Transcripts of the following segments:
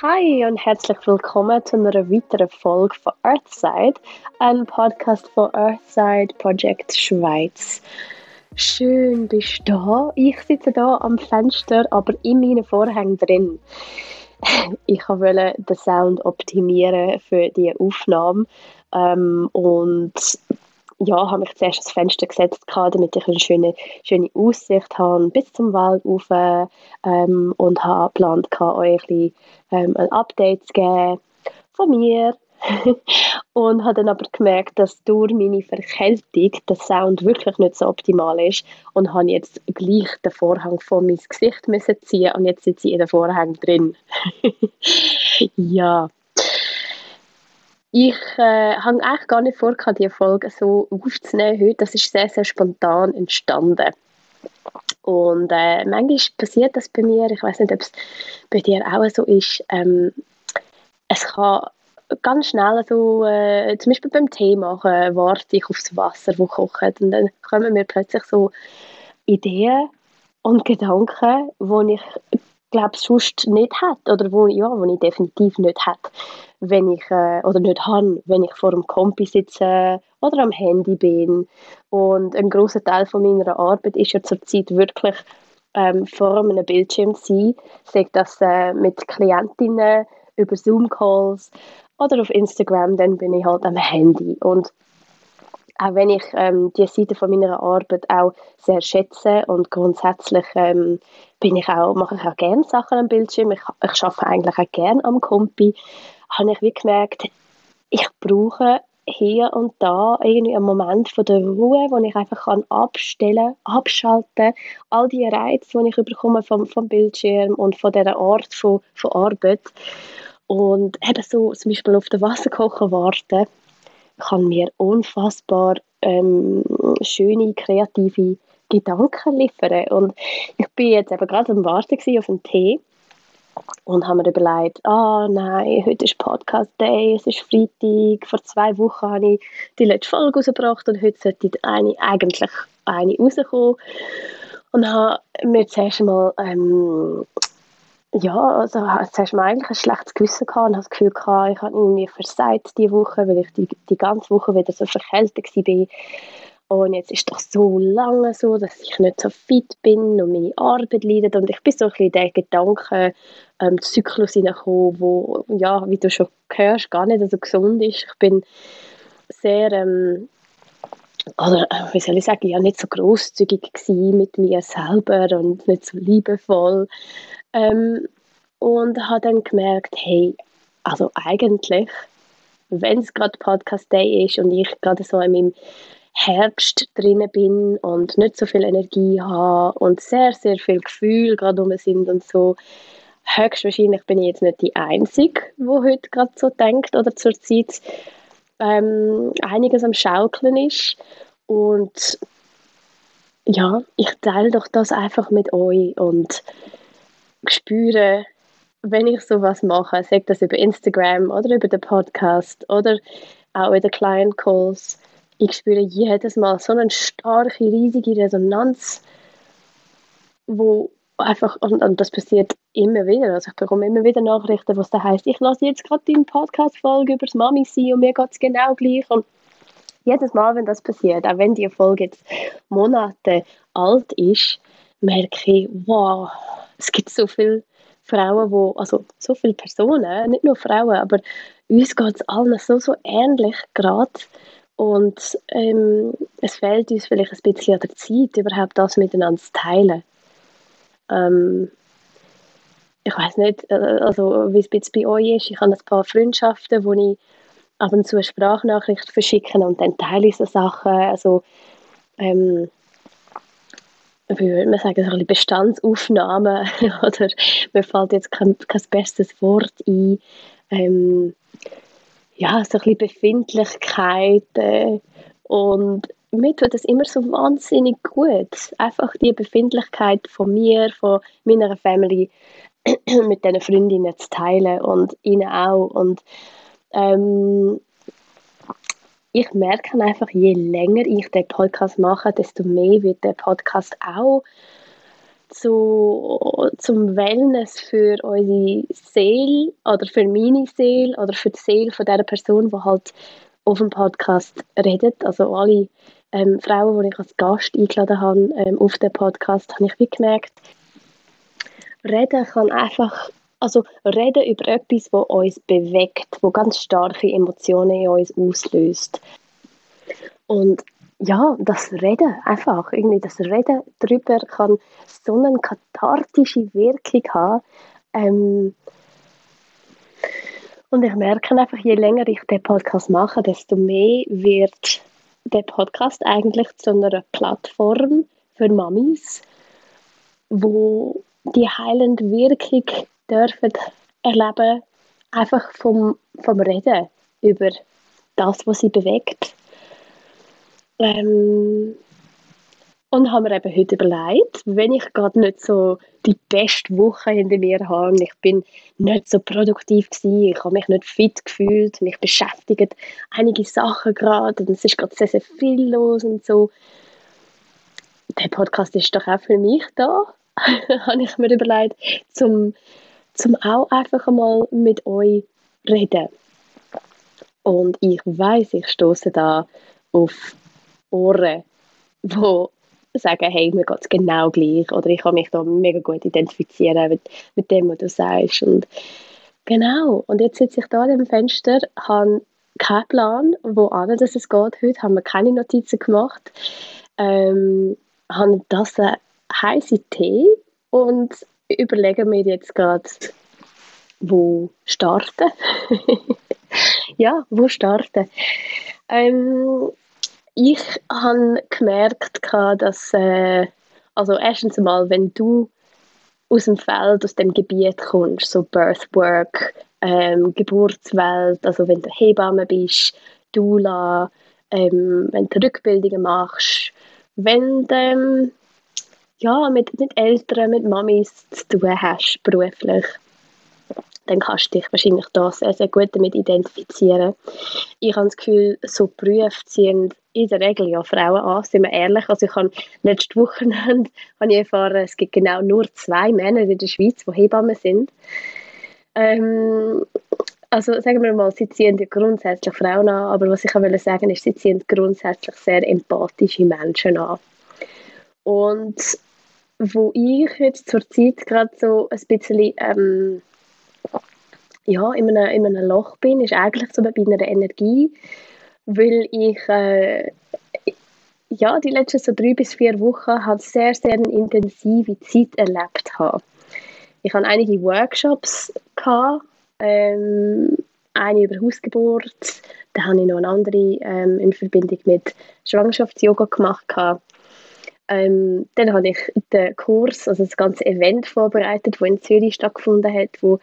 Hi und herzlich willkommen zu einer weiteren Folge von Earthside, einem Podcast von Earthside Project Schweiz. Schön bist du da. Ich sitze da am Fenster, aber in meinen Vorhängen drin. Ich wollte den Sound optimieren für die Aufnahme ähm, und ja, habe mich zuerst ans Fenster gesetzt, damit ich eine schöne, schöne Aussicht habe bis zum Wald rauf ähm, und habe geplant, euch ein, ähm, ein Update zu geben von mir. und habe dann aber gemerkt, dass durch meine Verkältung der Sound wirklich nicht so optimal ist und habe jetzt gleich den Vorhang vor mein Gesicht ziehen und jetzt sitze ich in den Vorhang drin. ja, ich äh, habe eigentlich gar nicht vor, diese Folge so aufzunehmen heute. Das ist sehr, sehr spontan entstanden. Und äh, manchmal passiert das bei mir, ich weiß nicht, ob es bei dir auch so ist, ähm, es kann ganz schnell so, äh, zum Beispiel beim Tee machen, warte ich aufs Wasser, das kocht und dann kommen mir plötzlich so Ideen und Gedanken, die ich glaube sonst nicht hätte oder wo, ja, wo ich definitiv nicht hätte wenn ich, äh, oder nicht habe, wenn ich vor dem Kompi sitze oder am Handy bin. Und ein großer Teil von meiner Arbeit ist ja zurzeit wirklich ähm, vor einem Bildschirm sein, sei das äh, mit Klientinnen über Zoom-Calls oder auf Instagram, dann bin ich halt am Handy. Und auch wenn ich ähm, die Seite von meiner Arbeit auch sehr schätze und grundsätzlich ähm, bin ich auch, mache ich auch gerne Sachen am Bildschirm. Ich, ich arbeite eigentlich auch gerne am Kompi. Habe ich wie gemerkt, ich brauche hier und da irgendwie einen Moment von der Ruhe, wo ich einfach kann abstellen, abschalten, all die Reize, die ich bekomme vom, vom Bildschirm und von dieser Art von, von Arbeit. Und eben so zum Beispiel auf den Wasserkocher warten, kann mir unfassbar ähm, schöne, kreative Gedanken liefern und ich bin jetzt eben gerade am Warten auf einen Tee und haben mir überlegt, ah oh, nein, heute ist Podcast Day, es ist Freitag, vor zwei Wochen habe ich die letzte Folge rausgebracht und heute sollte eine, eigentlich eine rauskommen. Und habe mir zuerst mal, ähm, ja, also zuerst mal eigentlich ein schlechtes Gewissen gehabt und habe das Gefühl gehabt, ich habe irgendwie versagt diese Woche, weil ich die, die ganze Woche wieder so verkältet war und jetzt ist doch so lange so, dass ich nicht so fit bin und meine Arbeit leidet. Und ich bin so ein bisschen in den Gedanken, ähm, hineingekommen, wo, ja, wie du schon hörst, gar nicht so gesund ist. Ich bin sehr, ähm, oder äh, wie soll ich sagen, ja, nicht so großzügig mit mir selber und nicht so liebevoll. Ähm, und habe dann gemerkt, hey, also eigentlich, wenn es gerade Podcast Day ist und ich gerade so in meinem Herbst drinnen bin und nicht so viel Energie habe und sehr, sehr viel Gefühl gerade um sind und so, höchstwahrscheinlich bin ich jetzt nicht die Einzige, die heute gerade so denkt oder zurzeit ähm, einiges am Schaukeln ist. Und ja, ich teile doch das einfach mit euch und spüre, wenn ich sowas mache, sage das über Instagram oder über den Podcast oder auch in den Client Calls, ich spüre jedes Mal so eine starke, riesige Resonanz, wo einfach, und, und das passiert immer wieder, also ich bekomme immer wieder Nachrichten, was da heißt, ich lasse jetzt gerade deine Podcast-Folge über das Mami sein und mir geht es genau gleich. Und jedes Mal, wenn das passiert, auch wenn die Folge jetzt Monate alt ist, merke ich, wow, es gibt so viele Frauen, wo, also so viele Personen, nicht nur Frauen, aber uns geht es allen so, so ähnlich gerade und ähm, es fehlt uns vielleicht ein bisschen an der Zeit, überhaupt das miteinander zu teilen. Ähm, ich weiß nicht, äh, also wie es jetzt bei euch ist. Ich habe ein paar Freundschaften, wo ich ab und zu eine Sprachnachricht verschicke und dann teile ich so Sachen. Also, ähm, wie würde man sagen, so ein bisschen Bestandsaufnahmen oder mir fällt jetzt kein, kein bestes Wort ein. Ähm, ja, so ein bisschen Befindlichkeiten und mir tut das immer so wahnsinnig gut. Einfach die Befindlichkeit von mir, von meiner Family mit diesen Freundinnen zu teilen und ihnen auch. Und ähm, ich merke einfach, je länger ich den Podcast mache, desto mehr wird der Podcast auch zu, zum Wellness für unsere Seele oder für meine Seele oder für die Seele von der Person, die halt auf dem Podcast redet. Also alle ähm, Frauen, die ich als Gast eingeladen habe ähm, auf den Podcast, habe ich wie gemerkt, reden kann einfach, also reden über etwas, das uns bewegt, wo ganz starke Emotionen in uns auslöst. Und ja, das Reden einfach, irgendwie das Reden darüber kann so eine kathartische Wirkung haben. Ähm, und ich merke einfach, je länger ich den Podcast mache, desto mehr wird der Podcast eigentlich zu einer Plattform für Mamis, wo die heilende Wirkung dürfen erleben, einfach vom, vom Reden über das, was sie bewegt. Ähm, und haben mir eben heute überlegt, wenn ich gerade nicht so die beste Woche hinter mir habe, ich bin nicht so produktiv gewesen, ich habe mich nicht fit gefühlt, mich beschäftigen einige Sachen gerade und es ist gerade sehr, sehr viel los und so. Der Podcast ist doch auch für mich da, habe ich mir überlegt, zum, zum auch einfach einmal mit euch reden. Und ich weiß, ich stoße da auf Ohren, die sagen, hey, mir geht es genau gleich oder ich kann mich da mega gut identifizieren mit, mit dem, was du sagst. Und genau, und jetzt sitze ich da an dem Fenster, habe keinen Plan, wo an dass es geht. Heute haben wir keine Notizen gemacht. Ähm, habe das äh, heiße Tee und überlege mir jetzt gerade, wo starten. ja, wo starten. Ähm, ich habe gemerkt, dass, äh, also erstens einmal, wenn du aus dem Feld, aus dem Gebiet kommst, so Birthwork, ähm, Geburtswelt, also wenn du Hebamme bist, Dula, ähm, wenn du Rückbildungen machst, wenn du ähm, ja, mit, mit Eltern, mit Mamis zu tun hast, beruflich, dann kannst du dich wahrscheinlich da sehr, sehr gut damit identifizieren. Ich habe das Gefühl, so Berufe ziehen in der Regel ja Frauen an, sind wir ehrlich. Also ich habe letzte Wochenende habe ich erfahren, es gibt genau nur zwei Männer in der Schweiz, die Hebammen sind. Ähm, also sagen wir mal, sie ziehen ja grundsätzlich Frauen an, aber was ich auch sagen ist, sie ziehen grundsätzlich sehr empathische Menschen an. Und wo ich jetzt zur Zeit gerade so ein bisschen ähm, ja, in, einem, in einem Loch bin, ist eigentlich so bei einer Energie, weil ich äh, ja, die letzten so drei bis vier Wochen halt sehr, sehr eine intensive Zeit erlebt habe. Ich hatte einige Workshops, gehabt, ähm, eine über Hausgeburt, dann habe ich noch eine andere ähm, in Verbindung mit Schwangerschafts-Yoga gemacht. Ähm, dann habe ich den Kurs, also das ganze Event vorbereitet, das in Zürich stattgefunden hat, wo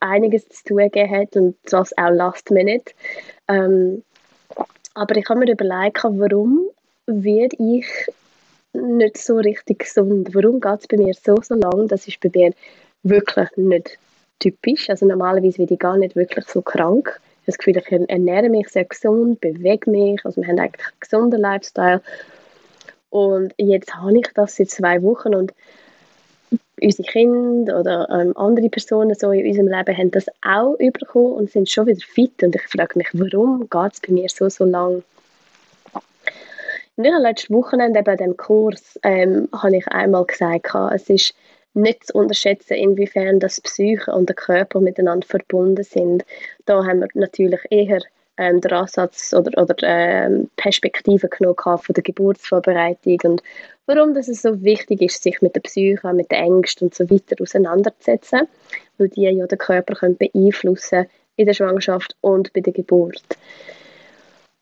einiges zu tun gegeben hat und das auch last minute. Ähm, aber ich habe mir überlegt, warum werde ich nicht so richtig gesund? Warum geht es bei mir so, so lang? Das ist bei mir wirklich nicht typisch. Also normalerweise werde ich gar nicht wirklich so krank. Ich habe das Gefühl, ich ernähre mich sehr gesund, bewege mich, also wir haben eigentlich einen gesunden Lifestyle. Und jetzt habe ich das seit zwei Wochen und unsere Kinder oder ähm, andere Personen so in unserem Leben haben das auch bekommen und sind schon wieder fit. Und ich frage mich, warum geht es bei mir so, so lang? In der letzten Wochenende bei dem Kurs ähm, habe ich einmal gesagt, es ist nicht zu unterschätzen, inwiefern das Psyche und der Körper miteinander verbunden sind. Da haben wir natürlich eher ähm, den Ansatz oder, oder ähm, Perspektive genommen von der Geburtsvorbereitung und warum das es so wichtig ist, sich mit der Psyche, mit den Ängsten und so weiter auseinanderzusetzen, weil die ja den Körper können beeinflussen in der Schwangerschaft und bei der Geburt.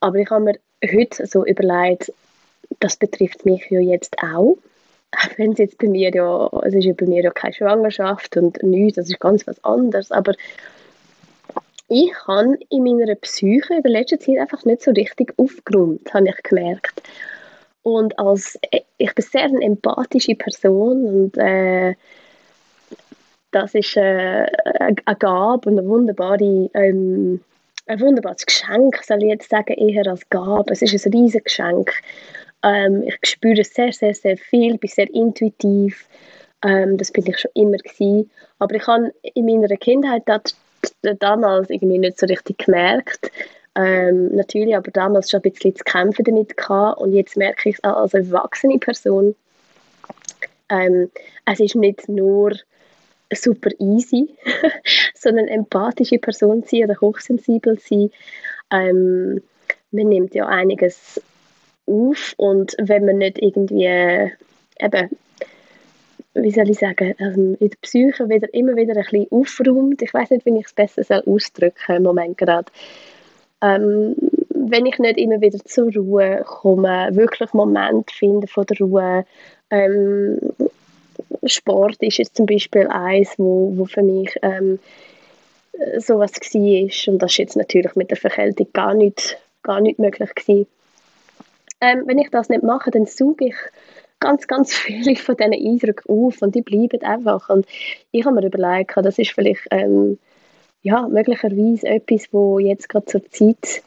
Aber ich habe mir heute so überlegt, das betrifft mich ja jetzt auch. Auch wenn es jetzt bei mir ja, es ist ja bei mir ja keine Schwangerschaft und nichts, das ist ganz was anderes, aber ich habe in meiner Psyche in der letzten Zeit einfach nicht so richtig aufgeräumt, habe ich gemerkt. Und als, ich bin sehr eine empathische Person und äh, das ist äh, eine Gabe und eine wunderbare, ähm, ein wunderbares Geschenk, soll ich jetzt sagen, eher als Gabe. Es ist ein riesiges Geschenk. Ähm, ich spüre sehr, sehr, sehr viel, bin sehr intuitiv Ähm, das bin ich schon immer gewesen. Aber ich habe in meiner Kindheit damals irgendwie nicht so richtig gemerkt. Ähm, natürlich aber damals schon ein bisschen zu kämpfen damit gehabt und jetzt merke ich es auch als erwachsene Person. Ähm, es ist nicht nur super easy, sondern empathische Person sein oder hochsensibel sein. Ähm, man nimmt ja einiges auf und wenn man nicht irgendwie eben wie soll ich sagen, also in der Psyche wieder, immer wieder ein bisschen aufräumt. Ich weiß nicht, wie ich es besser ausdrücken soll im Moment gerade. Ähm, wenn ich nicht immer wieder zur Ruhe komme, wirklich Moment finde von der Ruhe. Ähm, Sport ist jetzt zum Beispiel eins, wo, wo für mich ähm, sowas war. Und das ist jetzt natürlich mit der Verkältung gar nicht, gar nicht möglich gewesen. Ähm, wenn ich das nicht mache, dann suche ich ganz, ganz viele von diesen Eindrücken auf und die bleiben einfach. Und ich habe mir überlegt, das ist vielleicht ähm, ja, möglicherweise etwas, wo jetzt gerade zur Zeit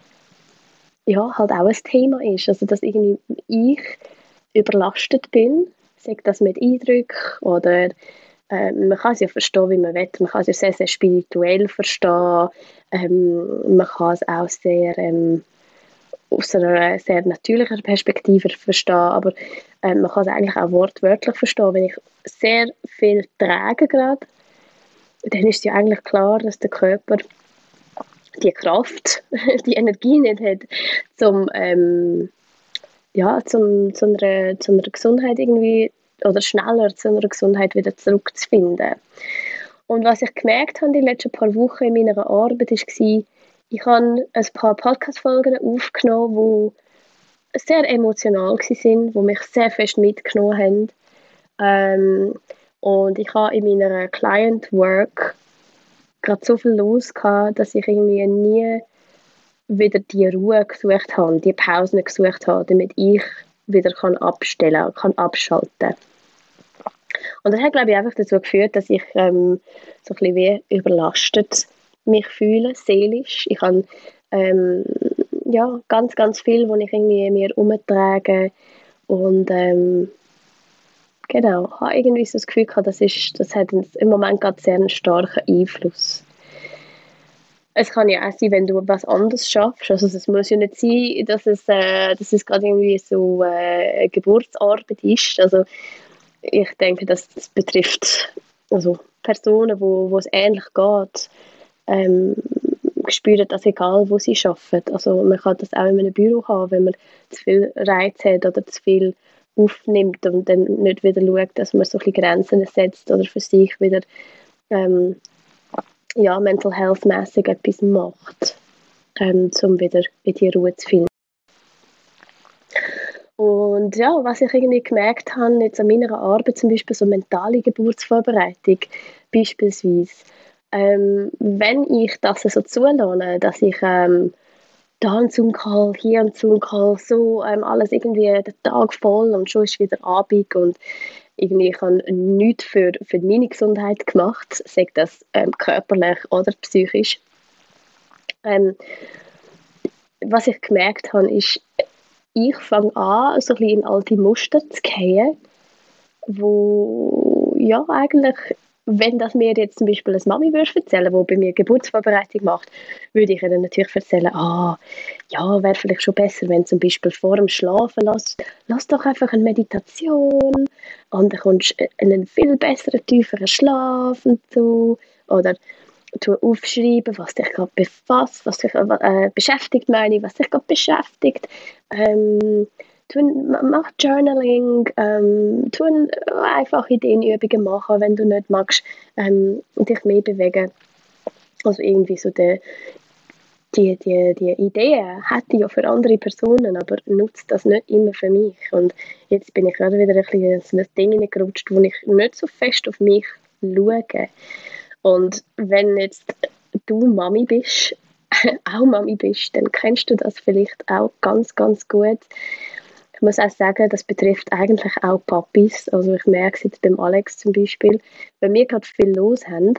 ja, halt auch ein Thema ist. Also, dass irgendwie ich überlastet bin, sagt das mit Eindrücken oder äh, man kann es ja verstehen, wie man will. Man kann es ja sehr, sehr spirituell verstehen. Ähm, man kann es auch sehr ähm, aus einer sehr natürlichen Perspektive verstehen, aber äh, man kann es eigentlich auch wortwörtlich verstehen. Wenn ich sehr viel trage gerade, dann ist ja eigentlich klar, dass der Körper die Kraft, die Energie nicht hat, zum, ähm, ja, zum, zu, einer, zu einer Gesundheit irgendwie oder schneller zu einer Gesundheit wieder zurückzufinden. Und was ich gemerkt habe die letzten paar Wochen in meiner Arbeit, war, ich habe ein paar Podcast-Folgen aufgenommen, die sehr emotional waren, die mich sehr fest mitgenommen haben. Ähm, und ich habe in meiner Client Work gerade so viel los gehabt, dass ich irgendwie nie wieder die Ruhe gesucht habe, die Pausen gesucht habe, damit ich wieder kann abstellen kann, abschalten Und das hat, glaube ich, einfach dazu geführt, dass ich ähm, so ein bisschen wie überlastet mich fühle, seelisch. Ich habe ähm, ja, ganz, ganz viel, wo ich irgendwie mir umtrage und ähm, genau, habe irgendwie so das Gefühl gehabt, das, ist, das hat im Moment gerade sehr einen starken Einfluss. Es kann ja auch sein, wenn du was anderes schaffst. Also es muss ja nicht sein, dass es, äh, dass es gerade irgendwie so äh, Geburtsarbeit ist. Also ich denke, dass das betrifft also Personen, wo, wo es ähnlich geht ähm, spüren das egal, wo sie arbeiten. Also man kann das auch in einem Büro haben, wenn man zu viel Reiz hat oder zu viel aufnimmt und dann nicht wieder schaut, dass man so ein Grenzen setzt oder für sich wieder ähm, ja, mental health mäßig etwas macht, ähm, um wieder in die Ruhe zu finden. Und ja, was ich irgendwie gemerkt habe, jetzt an meiner Arbeit, zum Beispiel so mentale Geburtsvorbereitung, beispielsweise, ähm, wenn ich das so zulasse, dass ich ähm, da einen Zoom-Call, hier einen Zoom-Call, so ähm, alles irgendwie den Tag voll und schon ist wieder Abend und irgendwie ich habe nichts für, für meine Gesundheit gemacht, sei das ähm, körperlich oder psychisch. Ähm, was ich gemerkt habe, ist, ich fange an, so ein bisschen in alte Muster zu gehen, wo ja eigentlich wenn das mir jetzt zum Beispiel eine Mami würde erzählen, die bei mir Geburtsvorbereitung macht, würde ich ihr natürlich erzählen, ah, ja, wäre vielleicht schon besser, wenn zum Beispiel vor dem Schlafen lass, lass doch einfach eine Meditation und dann kommst du einen viel besseren, tieferen Schlaf und so. Oder tu aufschreiben, was dich gerade befasst, was dich äh, beschäftigt, meine was dich gerade beschäftigt. Ähm, tun, mach Journaling, ähm, tun einfach Ideenübungen machen, wenn du nicht magst, ähm, dich mehr bewegen. Also irgendwie so der, die, die, die Ideen hätte ich ja für andere Personen, aber nutzt das nicht immer für mich. Und jetzt bin ich gerade wieder ein bisschen in so ein Ding gerutscht, wo ich nicht so fest auf mich schaue. Und wenn jetzt du Mami bist, auch Mami bist, dann kennst du das vielleicht auch ganz, ganz gut. Ich muss auch sagen, das betrifft eigentlich auch Papis. Also ich merke es jetzt beim Alex zum Beispiel. Wenn wir gerade viel los haben,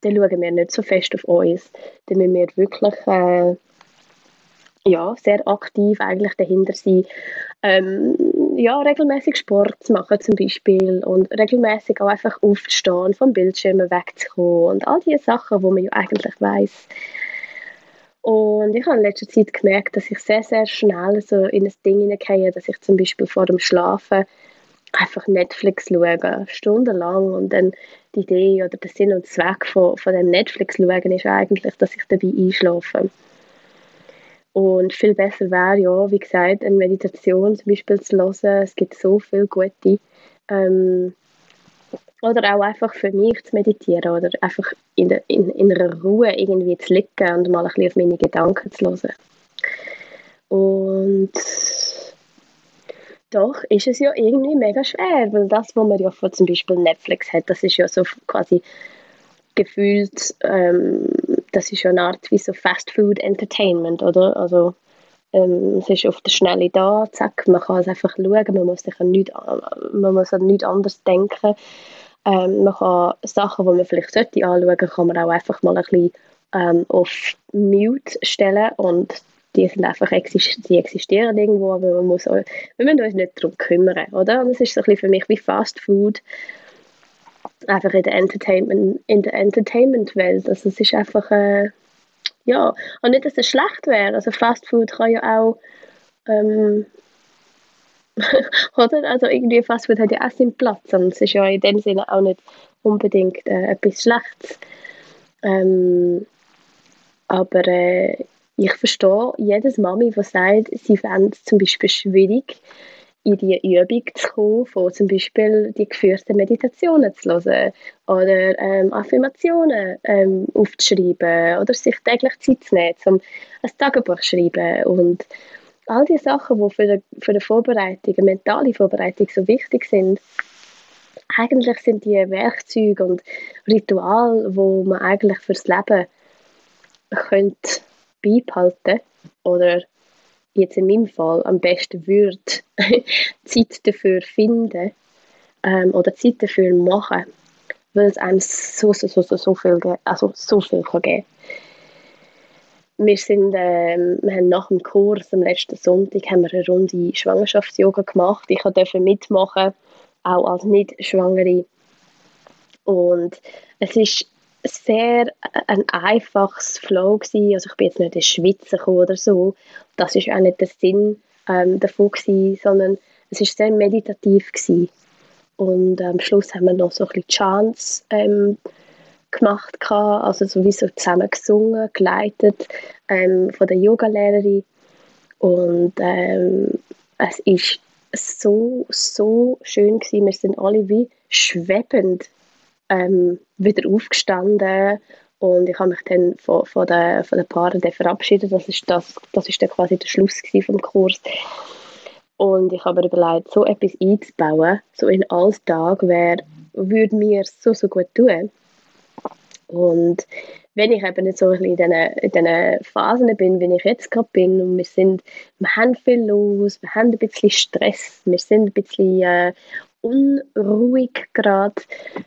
dann schauen wir nicht so fest auf uns. Dann müssen wir wirklich äh, ja, sehr aktiv eigentlich dahinter sein, ähm, ja, regelmäßig Sport zu machen zum Beispiel und regelmäßig auch einfach aufzustehen, vom Bildschirm wegzukommen und all diese Sachen, wo man ja eigentlich weiß. Und ich habe in letzter Zeit gemerkt, dass ich sehr, sehr schnell so in ein Ding hineingehe, dass ich zum Beispiel vor dem Schlafen einfach Netflix schaue, stundenlang und dann die Idee oder der Sinn und Zweck von, von dem Netflix schauen ist eigentlich, dass ich dabei einschlafe. Und viel besser wäre ja, wie gesagt, eine Meditation zum Beispiel zu hören. Es gibt so viele gute. Ähm, oder auch einfach für mich zu meditieren oder einfach in, der, in, in einer Ruhe irgendwie zu liegen und mal ein bisschen auf meine Gedanken zu hören. Und doch ist es ja irgendwie mega schwer, weil das, was man ja von zum Beispiel Netflix hat, das ist ja so quasi gefühlt, ähm, das ist ja eine Art wie so Fast Food Entertainment, oder? Also ähm, es ist auf der Schnelle da, zack, man kann es einfach schauen, man muss sich an nichts, man muss an nichts anderes denken. Ähm, man kann Sachen, die man vielleicht sollte anschauen, kann man auch einfach mal ein bisschen ähm, auf Mute stellen und die sind einfach die existieren irgendwo, aber man muss auch, wir müssen uns nicht darum kümmern, oder? Und das ist so ein bisschen für mich wie Fast Food, einfach in der Entertainment, in der Entertainment-Welt. Also es ist einfach, äh, ja, und nicht, dass es schlecht wäre. Also Fast Food kann ja auch, ähm, oder? Also irgendwie Fast Food hat ja auch seinen Platz und es ist ja in dem Sinne auch nicht unbedingt äh, etwas Schlechtes. Ähm, aber äh, ich verstehe jedes Mami, die sagt, sie fände es zum Beispiel schwierig, in die Übung zu kommen, von zum Beispiel die geführten Meditationen zu hören oder ähm, Affirmationen ähm, aufzuschreiben oder sich täglich Zeit zu nehmen, um ein Tagebuch zu schreiben und all die Sachen, die für die, für die Vorbereitung, die mentale Vorbereitung so wichtig sind, eigentlich sind die Werkzeuge und Rituale, wo man eigentlich fürs Leben könnte beibehalten oder jetzt in meinem Fall am besten würde Zeit dafür finden ähm, oder Zeit dafür machen, weil es einem so, so, so, so, viel, also so viel kann geben wir, sind, ähm, wir haben nach dem Kurs am letzten Sonntag haben wir eine Runde Schwangerschafts-Yoga gemacht. Ich durfte mitmachen, auch als Nicht-Schwangere. Und es ist sehr ein einfaches Flow gewesen. Also ich bin jetzt nicht in gekommen oder so. Das ist auch nicht der Sinn ähm, davon gewesen, sondern es ist sehr meditativ gewesen. Und am Schluss haben wir noch so ein bisschen Chants ähm, gemacht, also sowieso zusammen gesungen, geleitet ähm, von der Yogalehrerin. Und ähm, es ist so, so schön gewesen. Wir sind alle wie schwebend ähm, wieder aufgestanden und ich habe mich dann von, von, den, von den Paaren verabschiedet. Das ist, das, das ist dann quasi der Schluss vom Kurs. Und ich habe mir überlegt, so etwas einzubauen, so in Alltag, wäre, würde mir so, so gut tun. Und wenn ich eben nicht so ein in diesen, in diesen Phasen bin, wie ich jetzt gerade bin, und wir sind, wir haben viel los, wir haben ein bisschen Stress, wir sind ein bisschen äh, unruhig gerade,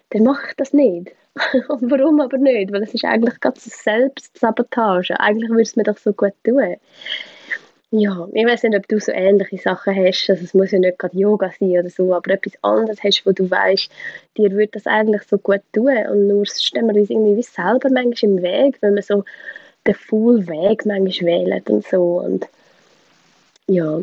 dann mache ich das nicht. Warum aber nicht? Weil es ist eigentlich ganz Selbstsabotage. Eigentlich würde es mir doch so gut tun. Ja, ich weiß nicht, ob du so ähnliche Sachen hast. Also es muss ja nicht gerade Yoga sein oder so, aber etwas anderes hast, wo du weißt, dir würde das eigentlich so gut tun. Und nur stehen wir uns irgendwie selber manchmal im Weg, wenn wir so den full Weg manchmal wählen und so. Und ja,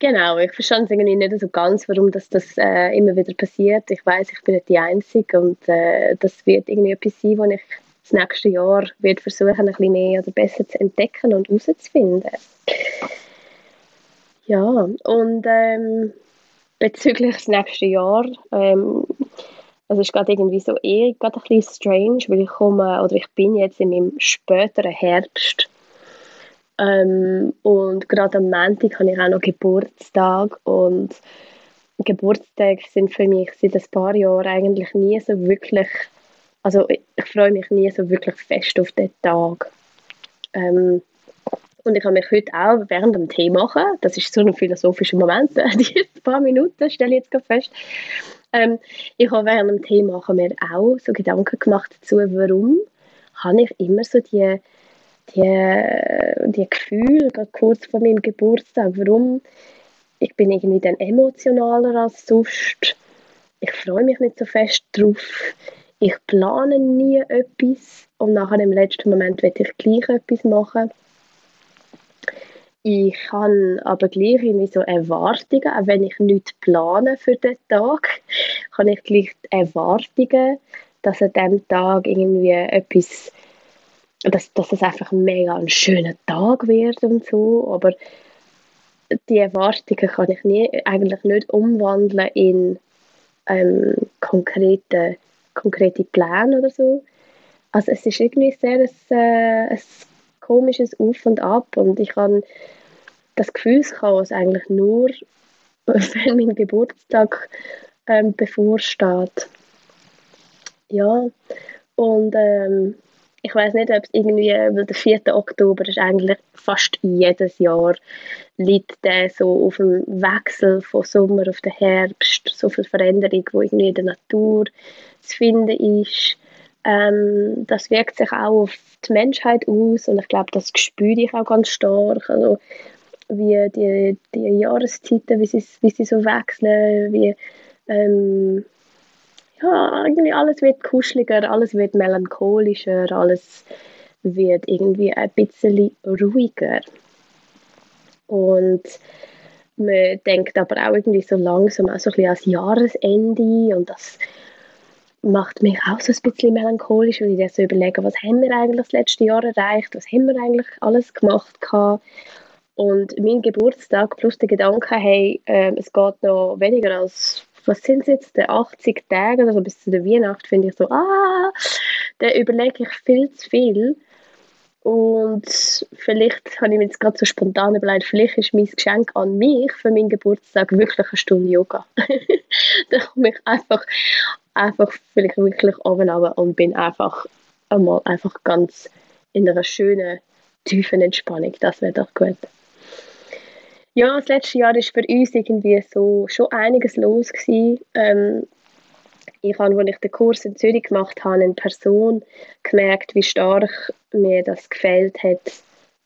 Genau, ich verstehe es irgendwie nicht so ganz, warum das, das äh, immer wieder passiert. Ich weiß, ich bin nicht die Einzige und äh, das wird irgendwie etwas sein, wo ich das nächste Jahr wird versuchen, ein bisschen mehr oder besser zu entdecken und herauszufinden. Ja, und ähm, bezüglich des nächsten Jahr, ähm, also es ist gerade irgendwie so eh gerade ein bisschen strange, weil ich komme, oder ich bin jetzt in meinem späteren Herbst ähm, und gerade am Montag habe ich auch noch Geburtstag und Geburtstage sind für mich seit ein paar Jahren eigentlich nie so wirklich, also ich, freue mich nie so wirklich fest auf den Tag. Ähm, und ich habe mich heute auch während dem Tee machen, das ist so ein philosophischer Moment, die paar Minuten stelle ich jetzt gerade fest, ähm, ich habe während dem Tee machen mir auch so Gedanken gemacht dazu, warum habe ich immer so die die, die Gefühle, gerade kurz vor meinem Geburtstag, warum ich bin irgendwie dann emotionaler als sonst. Ich freue mich nicht so fest drauf. Ich plane nie etwas und nachher im letzten Moment will ich gleich etwas machen. Ich habe aber gleich irgendwie so Erwartungen, auch wenn ich nichts plane für den Tag, habe ich gleich Erwartungen, dass an diesem Tag irgendwie etwas, dass, dass es einfach mega ein schöner Tag wird und so, aber die Erwartungen kann ich nie, eigentlich nicht umwandeln in ähm, konkrete, konkrete Pläne oder so. Also es ist irgendwie sehr ein, äh, ein komisches Auf und Ab und ich habe das Gefühlschaos eigentlich nur, wenn mein Geburtstag ähm, bevorsteht. Ja, und ähm, ich weiß nicht, ob es irgendwie, weil der 4. Oktober ist eigentlich fast jedes Jahr, liegt der so auf dem Wechsel von Sommer auf den Herbst, so viel Veränderung, wo irgendwie in der Natur zu finden ist. Ähm, das wirkt sich auch auf die Menschheit aus und ich glaube, das spüre ich auch ganz stark. Also, wie die, die Jahreszeiten, wie sie, wie sie so wechseln, wie ähm, irgendwie alles wird kuscheliger, alles wird melancholischer, alles wird irgendwie ein bisschen ruhiger. Und man denkt aber auch irgendwie so langsam auch so ein bisschen ans Jahresende und das macht mich auch so ein bisschen melancholisch, wenn ich so überlege, was haben wir eigentlich das letzte Jahr erreicht, was haben wir eigentlich alles gemacht gehabt. Und mein Geburtstag plus der Gedanke, hey, äh, es geht noch weniger als was sind es jetzt, die 80 Tage oder so bis zu der Weihnacht, finde ich so, ah, da überlege ich viel zu viel. Und vielleicht habe ich mir jetzt gerade so spontan überlegt, vielleicht ist mein Geschenk an mich für meinen Geburtstag wirklich eine Stunde Yoga. da komme ich einfach, einfach vielleicht wirklich runter und bin einfach einmal einfach ganz in einer schönen, tiefen Entspannung. Das wäre doch gut. Ja, das letzte Jahr war für uns irgendwie so schon einiges los. Ähm, ich habe, als ich den Kurs in Zürich gemacht habe, in Person gemerkt, wie stark mir das gefällt hat,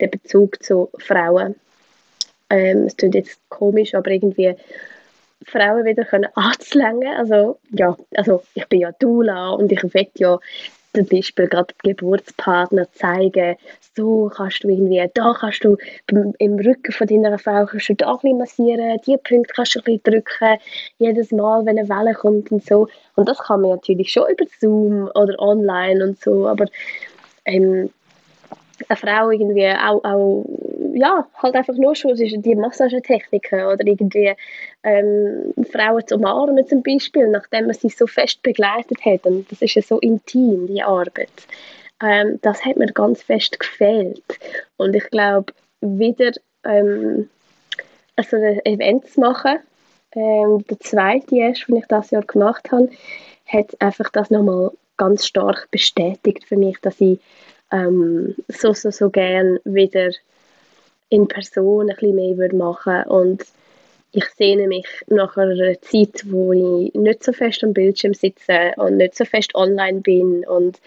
der Bezug zu Frauen. Ähm, es klingt jetzt komisch, aber irgendwie Frauen wieder können anzulängen. Also, ja, also ich bin ja Dula und ich will ja zum Beispiel gerade Geburtspartner zeigen, so kannst du irgendwie, da kannst du im Rücken von deiner Frau kannst du da ein bisschen massieren, die Punkte kannst du ein bisschen drücken, jedes Mal, wenn eine Welle kommt und so. Und das kann man natürlich schon über Zoom oder online und so, aber ähm, eine Frau irgendwie auch, auch ja, halt einfach nur schon die Massagetechniken oder irgendwie ähm, Frauen zu umarmen zum Beispiel, nachdem man sie so fest begleitet hat. Und das ist ja so intim, die Arbeit. Ähm, das hat mir ganz fest gefehlt. Und ich glaube, wieder ähm, also ein Event zu machen, ähm, der zweite erst, den ich das Jahr gemacht habe, hat einfach das nochmal ganz stark bestätigt für mich, dass ich ähm, so, so, so gern wieder in Person ein bisschen mehr würde machen und ich sehne mich nach einer Zeit, wo ich nicht so fest am Bildschirm sitze und nicht so fest online bin und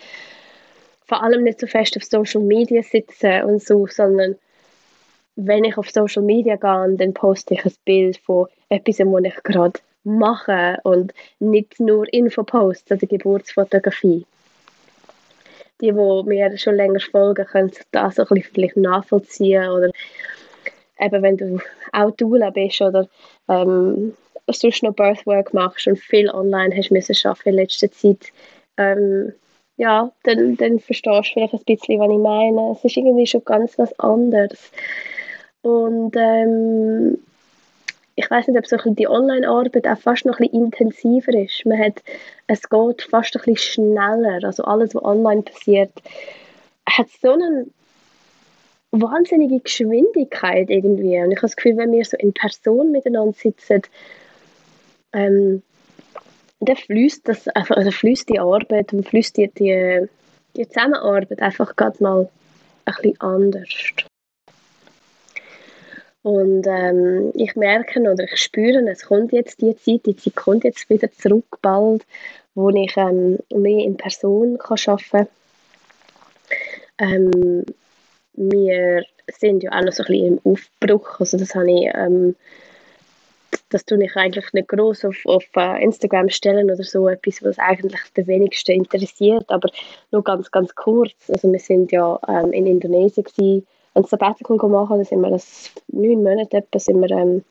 vor allem nicht so fest auf Social Media sitze und so, sondern wenn ich auf Social Media gehe, dann poste ich ein Bild von etwas, was ich gerade mache und nicht nur Infoposts oder Geburtsfotografie die, die mir schon länger folgen, können das ein bisschen vielleicht nachvollziehen oder eben wenn du auch Doula bist oder ähm, sonst noch Birthwork machst und viel online hast müssen arbeiten in letzter Zeit, ähm, ja, dann, dann verstehst du vielleicht ein bisschen, was ich meine. Es ist irgendwie schon ganz was anderes. Und ähm, ich weiß nicht, ob so die Online-Arbeit auch fast noch ein intensiver ist. Man hat, es geht fast ein bisschen schneller. Also alles, was online passiert, hat so eine wahnsinnige Geschwindigkeit irgendwie. Und ich habe das Gefühl, wenn wir so in Person miteinander sitzen, ähm, dann fließt das einfach, also fließt die Arbeit und fließt die, die, die Zusammenarbeit einfach gerade mal ein bisschen anders. Und ähm, ich merke oder ich spüre, es kommt jetzt die Zeit, die Zeit kommt jetzt wieder zurück bald, wo ich ähm, mehr in Person kann arbeiten kann. Ähm, wir sind ja auch noch so ein bisschen im Aufbruch. Also das habe ich, ähm, das tue ich eigentlich nicht groß auf, auf uh, Instagram stellen oder so etwas, was eigentlich den wenigsten interessiert, aber nur ganz, ganz kurz. Also wir sind ja ähm, in Indonesien gewesen, ein Sabbatical gemacht, da sind wir das neun Monate etwa, sind wir ähm,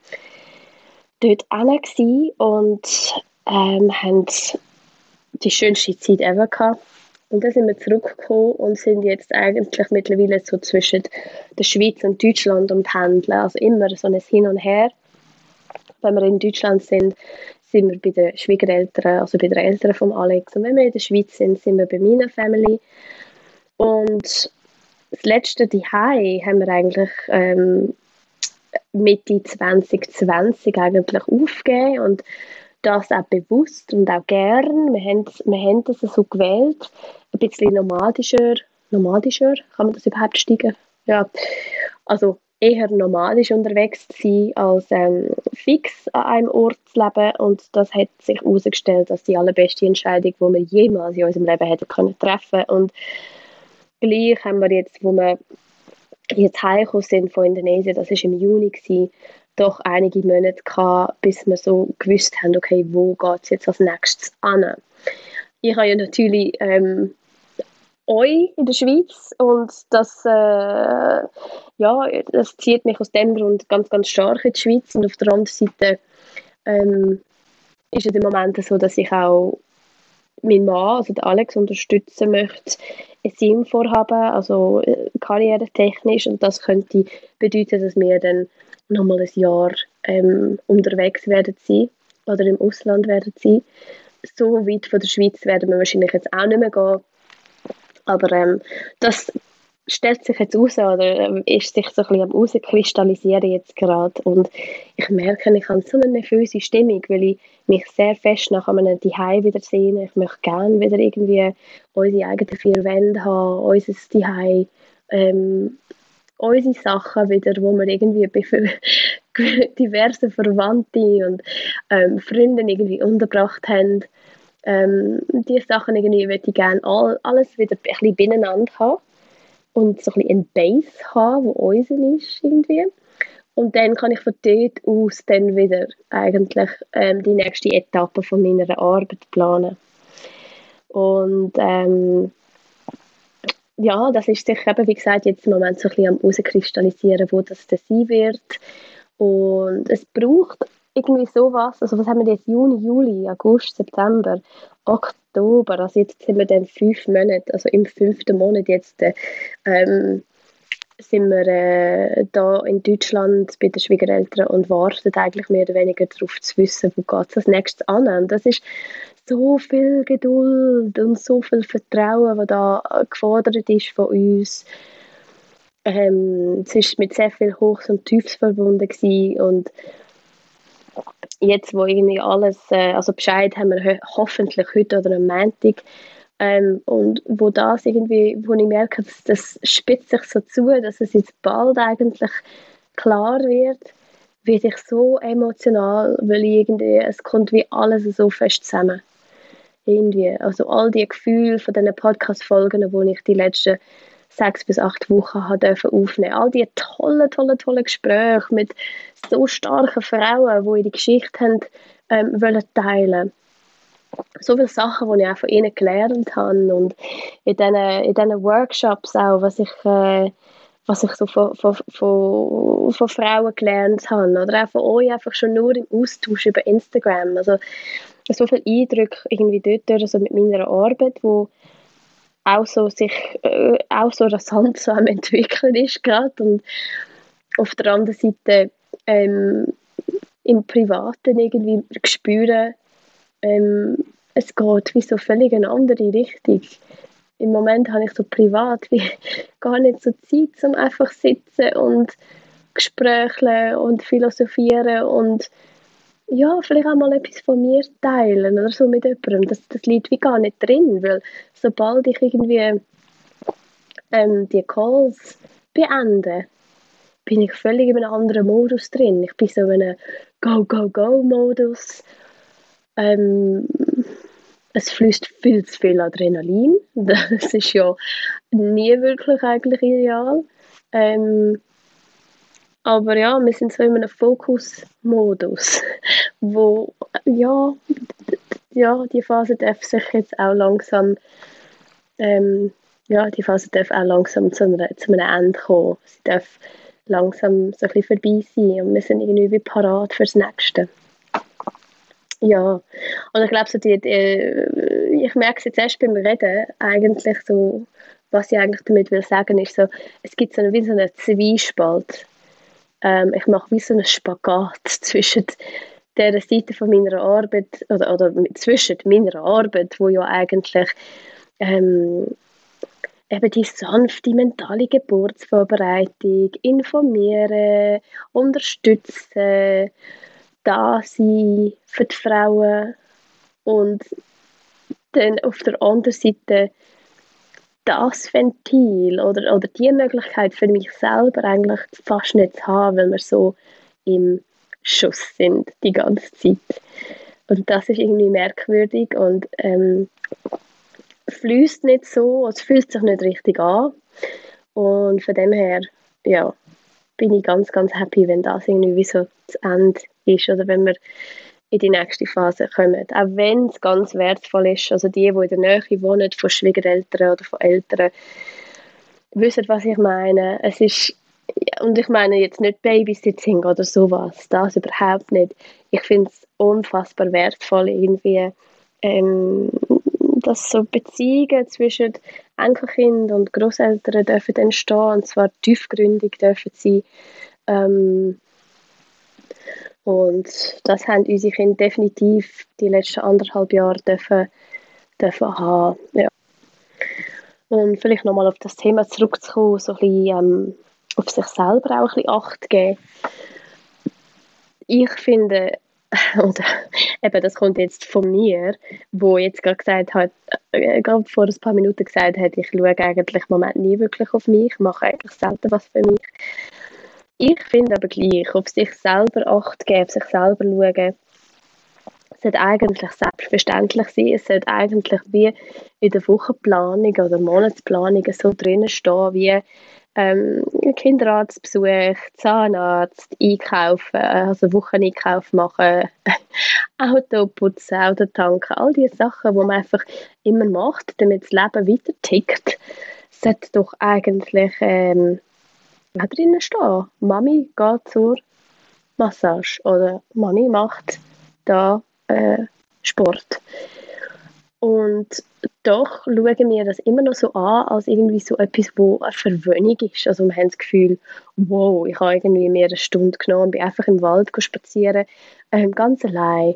dort gewesen und ähm, haben die schönste Zeit ever gehabt. Und dann sind wir zurückgekommen und sind jetzt eigentlich mittlerweile so zwischen der Schweiz und Deutschland am Pendeln. Also immer so ein Hin und Her. Wenn wir in Deutschland sind, sind wir bei den Schwiegereltern, also bei den Eltern von Alex. Und wenn wir in der Schweiz sind, sind wir bei meiner Family. Und das letzte Dihei haben wir eigentlich ähm, Mitte 2020 eigentlich aufgegeben und das auch bewusst und auch gern. Wir haben, wir haben das so gewählt, ein bisschen nomadischer, nomadischer, kann man das überhaupt steigen? Ja, also eher nomadisch unterwegs zu sein, als ähm, fix an einem Ort zu leben und das hat sich herausgestellt als die allerbeste Entscheidung, die wir jemals in unserem Leben hätten können treffen und gleich haben wir jetzt, wo wir jetzt heimgekommen sind von Indonesien, das war im Juni, gewesen, doch einige Monate gehabt, bis wir so gewusst haben, okay, wo geht es jetzt als nächstes an. Ich habe ja natürlich ähm, euch in der Schweiz und das, äh, ja, das zieht mich aus dem Grund ganz, ganz stark in die Schweiz und auf der anderen Seite ähm, ist es im Moment so, dass ich auch meinen Mann, also Alex, unterstützen möchte in seinem Vorhaben, also äh, karrieretechnisch und das könnte bedeuten, dass wir dann nochmal ein Jahr ähm, unterwegs werden sein oder im Ausland werden sein. So weit von der Schweiz werden wir wahrscheinlich jetzt auch nicht mehr gehen. Aber ähm, das stellt sich jetzt aus oder ähm, ist sich so ein bisschen am rauskristallisieren jetzt gerade und ich merke, ich habe so eine nervöse Stimmung, weil ich mich sehr fest nach einem Zuhause wieder sehne. Ich möchte gerne wieder irgendwie unsere eigenen vier Wände haben, unser Zuhause, ähm, unsere Sachen wieder, wo wir irgendwie bei diversen Verwandten und ähm, Freunden irgendwie untergebracht haben. Ähm, diese Sachen irgendwie möchte ich gerne all, alles wieder ein bisschen beieinander haben und so ein bisschen eine Base haben, wo unsere ist irgendwie. Und dann kann ich von dort aus dann wieder eigentlich ähm, die nächste Etappe von meiner Arbeit planen. Und ähm, ja, das ist sich eben, wie gesagt, jetzt im Moment so ein bisschen am herauskristallisieren, wo das dann sein wird. Und es braucht irgendwie sowas, also was haben wir jetzt, Juni, Juli, August, September, Oktober, also jetzt sind wir dann fünf Monate, also im fünften Monat jetzt ähm, sind wir äh, da in Deutschland bei den Schwiegereltern und warten eigentlich mehr oder weniger darauf zu wissen, wo geht als nächstes an. Und das ist so viel Geduld und so viel Vertrauen, was da gefordert ist von uns. Ähm, es ist mit sehr viel Hochs und Tiefs verbunden gewesen und jetzt, wo irgendwie alles, äh, also Bescheid haben wir hoffentlich heute oder am Montag, ähm, und wo das irgendwie, wo ich merke, dass das spitzt sich so zu, dass es jetzt bald eigentlich klar wird, werde ich so emotional, weil irgendwie, es kommt wie alles so fest zusammen. Irgendwie, also all die Gefühle von diesen Podcast-Folgen, die ich die letzten sechs bis acht Wochen habe aufnehmen. All die tollen, tollen, tollen Gespräche mit so starken Frauen, die ihre Geschichte haben, ähm, wollen teilen. So viele Sachen, die ich auch von ihnen gelernt habe und in diesen, in Workshops auch, was ich, äh, was ich so von, von, von, von Frauen gelernt habe. Oder auch von euch einfach schon nur im Austausch über Instagram. Also so viele Eindrücke irgendwie dort also mit meiner Arbeit, wo auch so sich äh, auch so rasant so am entwickeln ist gerade und auf der anderen Seite ähm, im Privaten irgendwie spüren, ähm, es geht wie so völlig eine andere Richtung. Im Moment habe ich so privat wie gar nicht so Zeit, um einfach sitzen und Gespräche und philosophieren und ja, vielleicht auch mal etwas von mir teilen oder so mit jemandem. Das, das liegt wie gar nicht drin, weil sobald ich irgendwie ähm, die Calls beende, bin ich völlig in einem anderen Modus drin. Ich bin so in einem Go-Go-Go-Modus. Ähm, es fließt viel zu viel Adrenalin. Das ist ja nie wirklich eigentlich ideal. Ähm, aber ja, wir sind so in einem Fokus-Modus, wo, ja, ja, die Phase darf sich jetzt auch langsam, ähm, ja, die Phase darf auch langsam zu, einer, zu einem Ende kommen. Sie darf langsam so ein bisschen vorbei sein und wir sind irgendwie wie parat fürs Nächste. Ja, und ich glaube, so die, die, ich merke es jetzt erst beim Reden, eigentlich so, was ich eigentlich damit will sagen, ist so, es gibt so eine, wie so einen Zwiespalt. Ähm, ich mache wie so einen Spagat zwischen der Seite von meiner Arbeit, oder, oder zwischen meiner Arbeit, wo ja eigentlich ähm, eben die sanfte mentale Geburtsvorbereitung, informieren, unterstützen, da sein für die Frauen und dann auf der anderen Seite das Ventil oder, oder die Möglichkeit für mich selber eigentlich fast nicht zu haben, weil wir so im Schuss sind die ganze Zeit. Und das ist irgendwie merkwürdig und ähm, fließt nicht so, es fühlt sich nicht richtig an. Und von dem her, ja, bin ich ganz, ganz happy, wenn das irgendwie so zu Ende ist oder wenn wir in die nächste Phase kommen. Auch wenn es ganz wertvoll ist, also die, die in der Nähe wohnen, von Schwiegereltern oder von Eltern, wissen, was ich meine. Es ist, und ich meine jetzt nicht Babysitting oder sowas, das überhaupt nicht. Ich finde es unfassbar wertvoll, irgendwie, ähm, dass so Beziehungen zwischen Enkelkind und Großeltern dürfen entstehen, und zwar tiefgründig dürfen sie. Ähm, und das haben unsere Kinder definitiv die letzten anderthalb Jahre dürfen, dürfen haben. Ja. Und vielleicht nochmal auf das Thema zurückzukommen, so ein bisschen, ähm, auf sich selber auch ein bisschen Acht geben. Ich finde, oder eben, das kommt jetzt von mir, wo jetzt gerade gesagt hat, äh, gerade vor ein paar Minuten gesagt hat, ich schaue eigentlich im Moment nie wirklich auf mich, mache eigentlich selten was für mich. Ich finde aber gleich, auf sich selber Acht geben, auf sich selber schauen, sollte eigentlich selbstverständlich sein. Es sollte eigentlich wie in der Wochenplanung oder Monatsplanung so drinnen stehen, wie ähm, Kinderarztbesuch, Zahnarzt, Einkaufen, also Wocheneinkauf machen, Auto putzen, Auto tanken, all diese Sachen, die man einfach immer macht, damit das Leben weiter tickt, sollte doch eigentlich ähm, auch drinnen stehen. Mami geht zur Massage oder Mami macht da äh, Sport. Und doch schauen wir das immer noch so an, als irgendwie so etwas, wo eine Verwöhnung ist. Also wir haben das Gefühl, wow, ich habe irgendwie mehr eine Stunde genommen bin einfach im Wald spazieren, ähm, ganz allein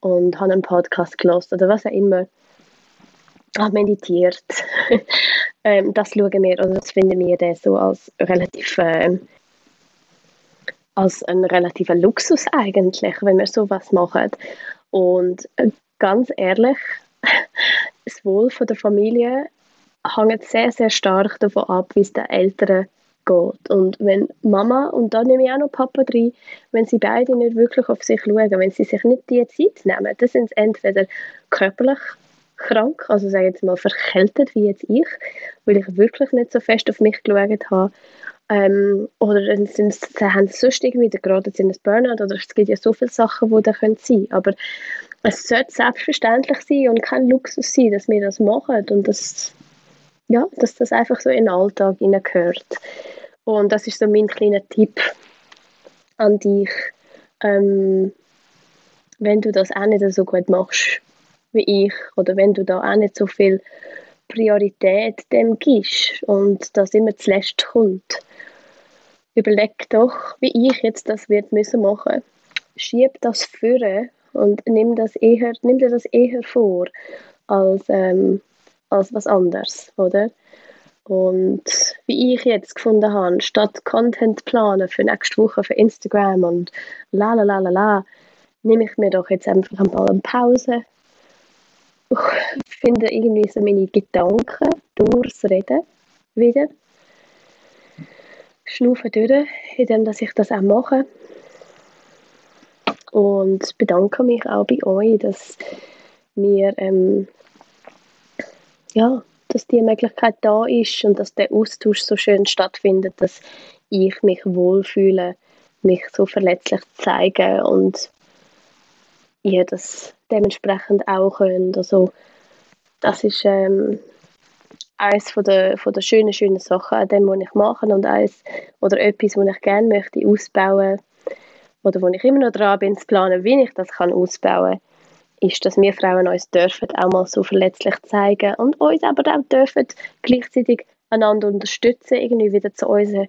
und habe einen Podcast gelesen oder was auch immer. Habe meditiert. ähm, das schauen wir, oder das finden wir das so als relativ äh, als ein relativer Luxus eigentlich, wenn wir sowas machen. Und äh, ganz ehrlich, das Wohl von der Familie hängt sehr, sehr stark davon ab, wie es den Eltern geht. Und wenn Mama, und da nehme ich auch noch Papa drin, wenn sie beide nicht wirklich auf sich schauen, wenn sie sich nicht die Zeit nehmen, dann sind sie entweder körperlich krank, also sage jetzt mal verkältet, wie jetzt ich, weil ich wirklich nicht so fest auf mich geschaut habe, ähm, oder sind, dann haben sie sonst irgendwie gerade in ein Burnout, oder es gibt ja so viele Sachen, die da sein können. Aber es sollte selbstverständlich sein und kein Luxus sein, dass wir das machen und dass, ja, dass das einfach so in den Alltag gehört. Und das ist so mein kleiner Tipp an dich. Ähm, wenn du das auch nicht so gut machst wie ich oder wenn du da auch nicht so viel Priorität dem gibst und das immer zuletzt kommt, überleg doch, wie ich jetzt das wird müssen machen. Schieb das führen und nimm, das eher, nimm dir das eher vor als, ähm, als was anderes, oder? Und wie ich jetzt gefunden habe, statt Content planen für nächste Woche für Instagram und la la la la la, nehme ich mir doch jetzt einfach mal eine Pause. Ich finde irgendwie so meine Gedanken durchs Reden wieder. Schnaufe durch, indem ich das auch mache und bedanke mich auch bei euch, dass wir ähm, ja, dass die Möglichkeit da ist und dass der Austausch so schön stattfindet, dass ich mich wohlfühle, mich so verletzlich zu zeigen und ihr das dementsprechend auch könnt. Also das ist ähm, eines von der, von der schönen, schönen Sachen an dem, was ich mache und eins, oder etwas, was ich gerne möchte ausbauen oder wo ich immer noch dran bin zu planen, wie ich das kann ausbauen ist, dass wir Frauen uns dürfen auch mal so verletzlich zeigen und uns aber auch dürfen gleichzeitig einander unterstützen, irgendwie wieder zu unseren,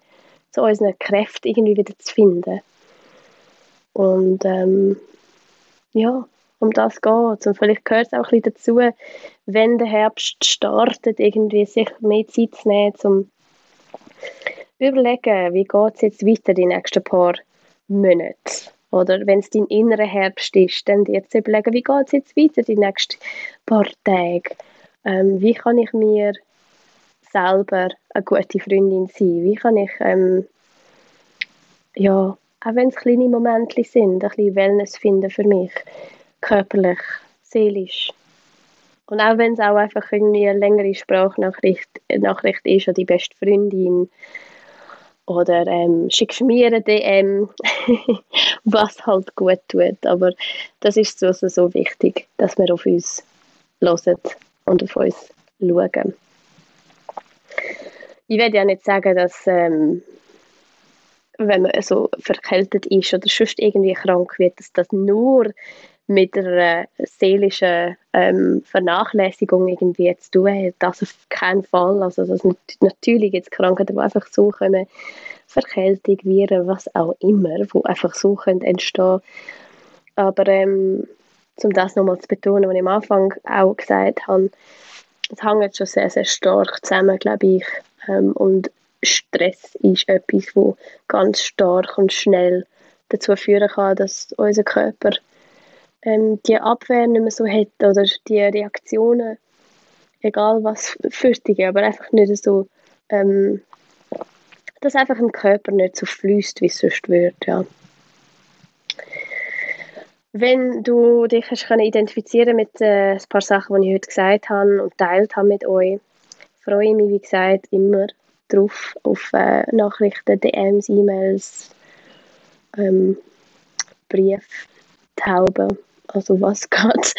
zu unseren Kräften irgendwie wieder zu finden. Und ähm, ja, um das geht. Und vielleicht gehört es auch ein bisschen dazu, wenn der Herbst startet, irgendwie sich mehr Zeit zu nehmen, um überlegen, wie geht es jetzt weiter die nächsten paar Monate. Oder wenn es dein innerer Herbst ist, dann dir zu überlegen, wie geht es jetzt weiter die nächsten paar Tage. Ähm, wie kann ich mir selber eine gute Freundin sein? Wie kann ich, ähm, ja, auch wenn es kleine Momente sind, ein bisschen Wellness finden für mich körperlich, seelisch. Und auch wenn es auch einfach irgendwie eine längere Sprachnachricht Nachricht ist an die beste Freundin oder ähm, schickst mir eine DM, was halt gut tut. Aber das ist so, so, so wichtig, dass wir auf uns hören und auf uns schauen. Ich werde ja nicht sagen, dass ähm, wenn man so verkältet ist oder sonst irgendwie krank wird, dass das nur mit einer seelischen ähm, Vernachlässigung irgendwie zu tun hat. Das auf keinen Fall. Also das natürlich jetzt Krankheiten, die einfach so kommen, Verkältung, Viren, was auch immer, wo einfach so können entstehen. Aber ähm, um das nochmal zu betonen, was ich am Anfang auch gesagt habe, es hängt schon sehr, sehr stark zusammen, glaube ich. Ähm, und Stress ist etwas, wo ganz stark und schnell dazu führen kann, dass unser Körper ähm, die Abwehr nicht mehr so hat oder die Reaktionen, egal was fürchtige, aber einfach nicht so, ähm, dass einfach im Körper nicht so fließt, wie es sonst wird, ja. Wenn du dich hast können identifizieren mit äh, ein paar Sachen, die ich heute gesagt habe und teilt habe mit euch, freue ich mich, wie gesagt, immer drauf auf äh, Nachrichten, DMs, E-Mails, ähm, Brief, Tauben also was gerade,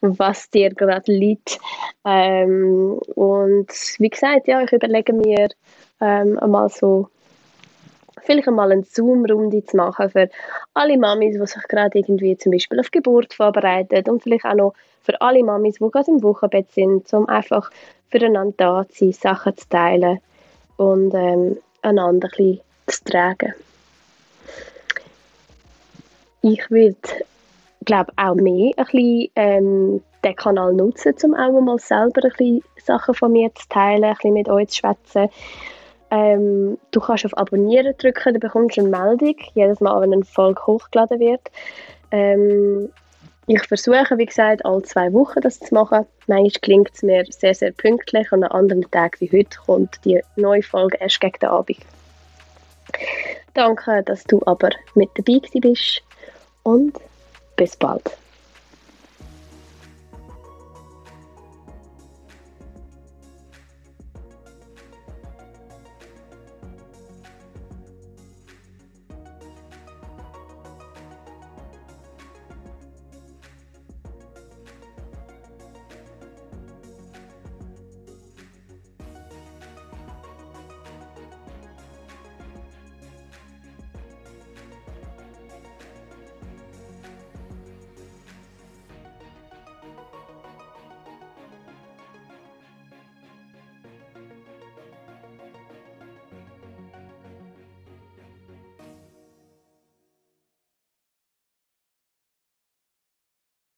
was dir gerade liegt. Ähm, und wie gesagt, ja, ich überlege mir ähm, einmal so vielleicht einmal eine Zoom-Runde zu machen für alle Mamis, die sich gerade irgendwie zum Beispiel auf Geburt vorbereiten und vielleicht auch noch für alle Mamis, die gerade im Wochenbett sind, um einfach füreinander da zu sein, Sachen zu teilen und ähm, einander ein bisschen zu tragen. Ich würde glaube auch mehr ein bisschen, ähm, den Kanal nutzen, um auch mal selber ein bisschen Sachen von mir zu teilen, ein bisschen mit euch zu schwätzen. Ähm, du kannst auf Abonnieren drücken, dann bekommst du eine Meldung, jedes Mal, wenn eine Folge hochgeladen wird. Ähm, ich versuche, wie gesagt, alle zwei Wochen das zu machen. Manchmal klingt es mir sehr, sehr pünktlich und an anderen Tagen wie heute kommt die neue Folge erst gegen den Abend. Danke, dass du aber mit dabei bist und bis bald.